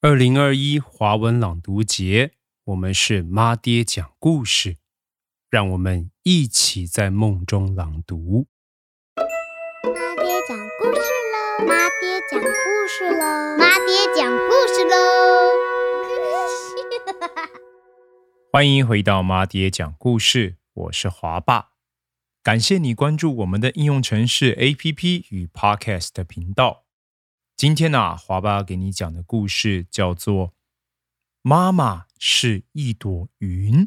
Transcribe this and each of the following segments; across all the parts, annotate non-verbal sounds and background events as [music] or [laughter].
二零二一华文朗读节，我们是妈爹讲故事，让我们一起在梦中朗读。妈爹讲故事喽！妈爹讲故事喽！妈爹讲故事喽！[laughs] 欢迎回到妈爹讲故事，我是华爸。感谢你关注我们的应用城市 APP 与 Podcast 的频道。今天呢，华爸给你讲的故事叫做《妈妈是一朵云》，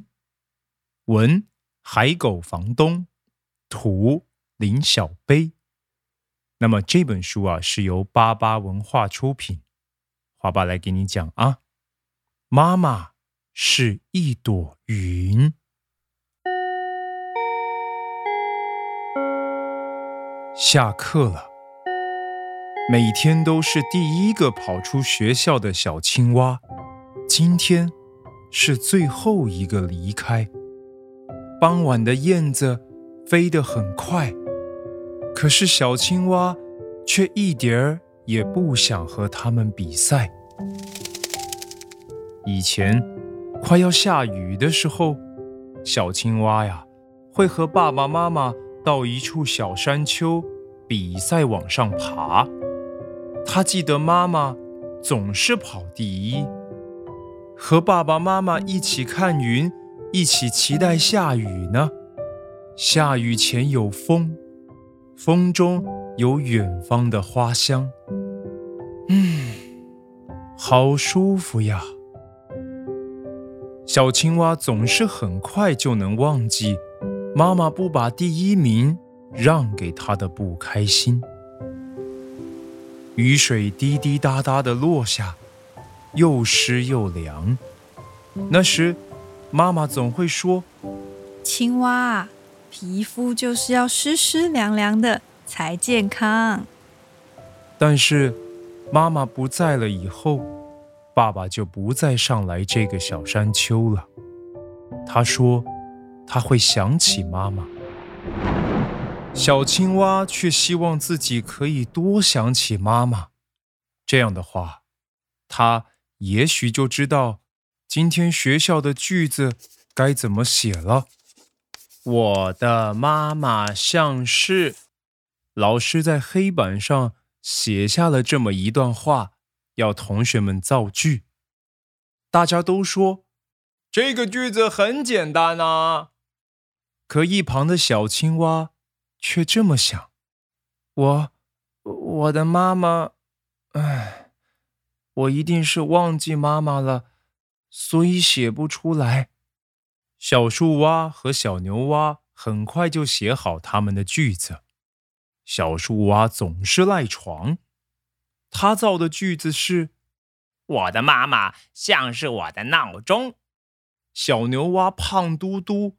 文海狗房东，图林小杯。那么这本书啊，是由巴巴文化出品。华爸来给你讲啊，妈妈是一朵云。下课了。每天都是第一个跑出学校的小青蛙，今天是最后一个离开。傍晚的燕子飞得很快，可是小青蛙却一点儿也不想和它们比赛。以前快要下雨的时候，小青蛙呀会和爸爸妈妈到一处小山丘比赛往上爬。他记得妈妈总是跑第一，和爸爸妈妈一起看云，一起期待下雨呢。下雨前有风，风中有远方的花香，嗯，好舒服呀。小青蛙总是很快就能忘记妈妈不把第一名让给他的不开心。雨水滴滴答答的落下，又湿又凉。那时，妈妈总会说：“青蛙，皮肤就是要湿湿凉凉的才健康。”但是，妈妈不在了以后，爸爸就不再上来这个小山丘了。他说：“他会想起妈妈。”小青蛙却希望自己可以多想起妈妈，这样的话，它也许就知道今天学校的句子该怎么写了。我的妈妈像是……老师在黑板上写下了这么一段话，要同学们造句。大家都说这个句子很简单啊，可一旁的小青蛙。却这么想，我，我的妈妈，唉，我一定是忘记妈妈了，所以写不出来。小树蛙和小牛蛙很快就写好他们的句子。小树蛙总是赖床，他造的句子是：我的妈妈像是我的闹钟。小牛蛙胖嘟嘟，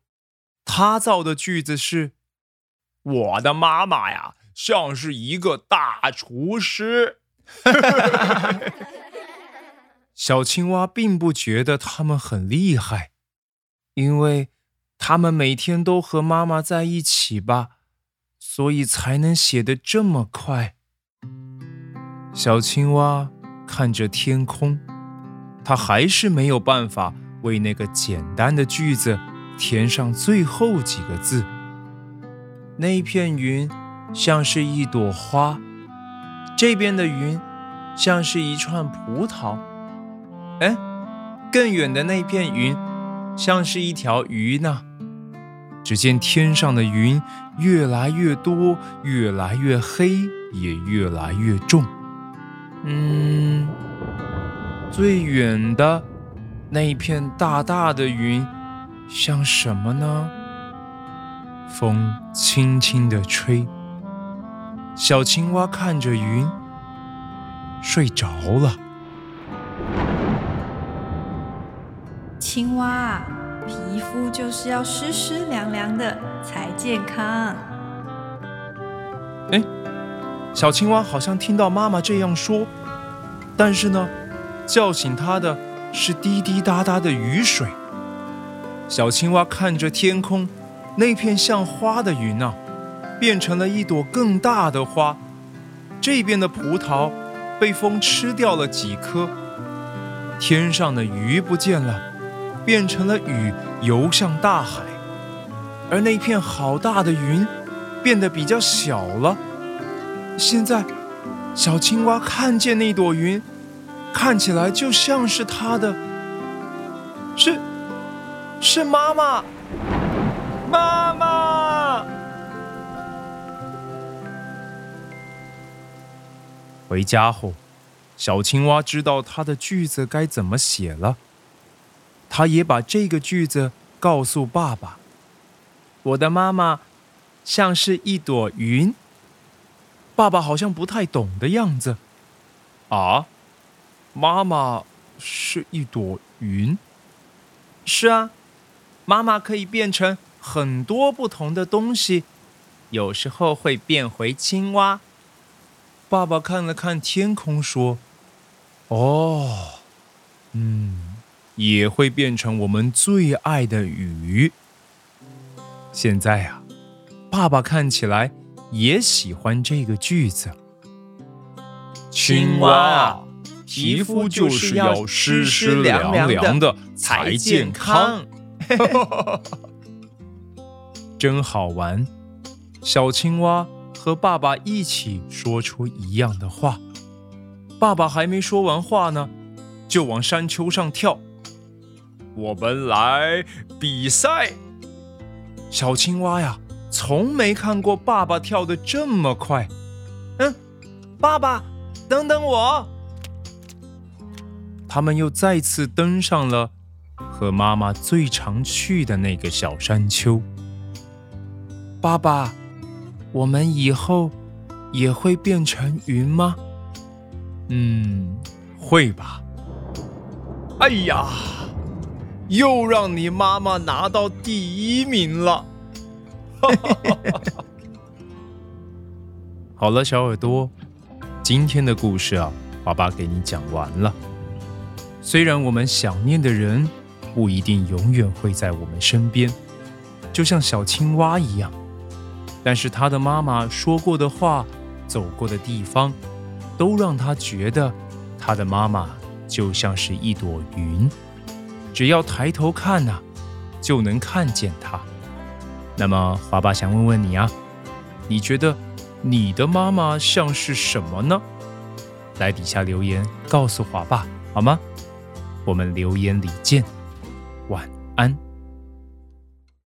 他造的句子是。我的妈妈呀，像是一个大厨师。[laughs] 小青蛙并不觉得他们很厉害，因为他们每天都和妈妈在一起吧，所以才能写得这么快。小青蛙看着天空，它还是没有办法为那个简单的句子填上最后几个字。那片云像是一朵花，这边的云像是一串葡萄。哎，更远的那片云像是一条鱼呢。只见天上的云越来越多，越来越黑，也越来越重。嗯，最远的那一片大大的云像什么呢？风轻轻地吹，小青蛙看着云，睡着了。青蛙，皮肤就是要湿湿凉凉的才健康。哎，小青蛙好像听到妈妈这样说，但是呢，叫醒它的是滴滴答答的雨水。小青蛙看着天空。那片像花的云啊，变成了一朵更大的花。这边的葡萄被风吃掉了几颗，天上的鱼不见了，变成了雨游向大海，而那片好大的云变得比较小了。现在，小青蛙看见那朵云，看起来就像是它的，是，是妈，妈回家后。小青蛙知道它的句子该怎么写了，它也把这个句子告诉爸爸。我的妈妈像是一朵云。爸爸好像不太懂的样子。啊，妈妈是一朵云？是啊，妈妈可以变成很多不同的东西，有时候会变回青蛙。爸爸看了看天空，说。哦，嗯，也会变成我们最爱的鱼。现在啊，爸爸看起来也喜欢这个句子。青蛙，皮肤就是要湿湿凉凉的才健康。[laughs] [laughs] 真好玩！小青蛙和爸爸一起说出一样的话。爸爸还没说完话呢，就往山丘上跳。我们来比赛。小青蛙呀，从没看过爸爸跳的这么快。嗯，爸爸，等等我。他们又再次登上了和妈妈最常去的那个小山丘。爸爸，我们以后也会变成云吗？嗯，会吧。哎呀，又让你妈妈拿到第一名了。[laughs] 好了，小耳朵，今天的故事啊，爸爸给你讲完了。虽然我们想念的人不一定永远会在我们身边，就像小青蛙一样，但是他的妈妈说过的话，走过的地方。都让他觉得，他的妈妈就像是一朵云，只要抬头看呐，就能看见她。那么，华爸想问问你啊，你觉得你的妈妈像是什么呢？来底下留言告诉华爸好吗？我们留言里见，晚安。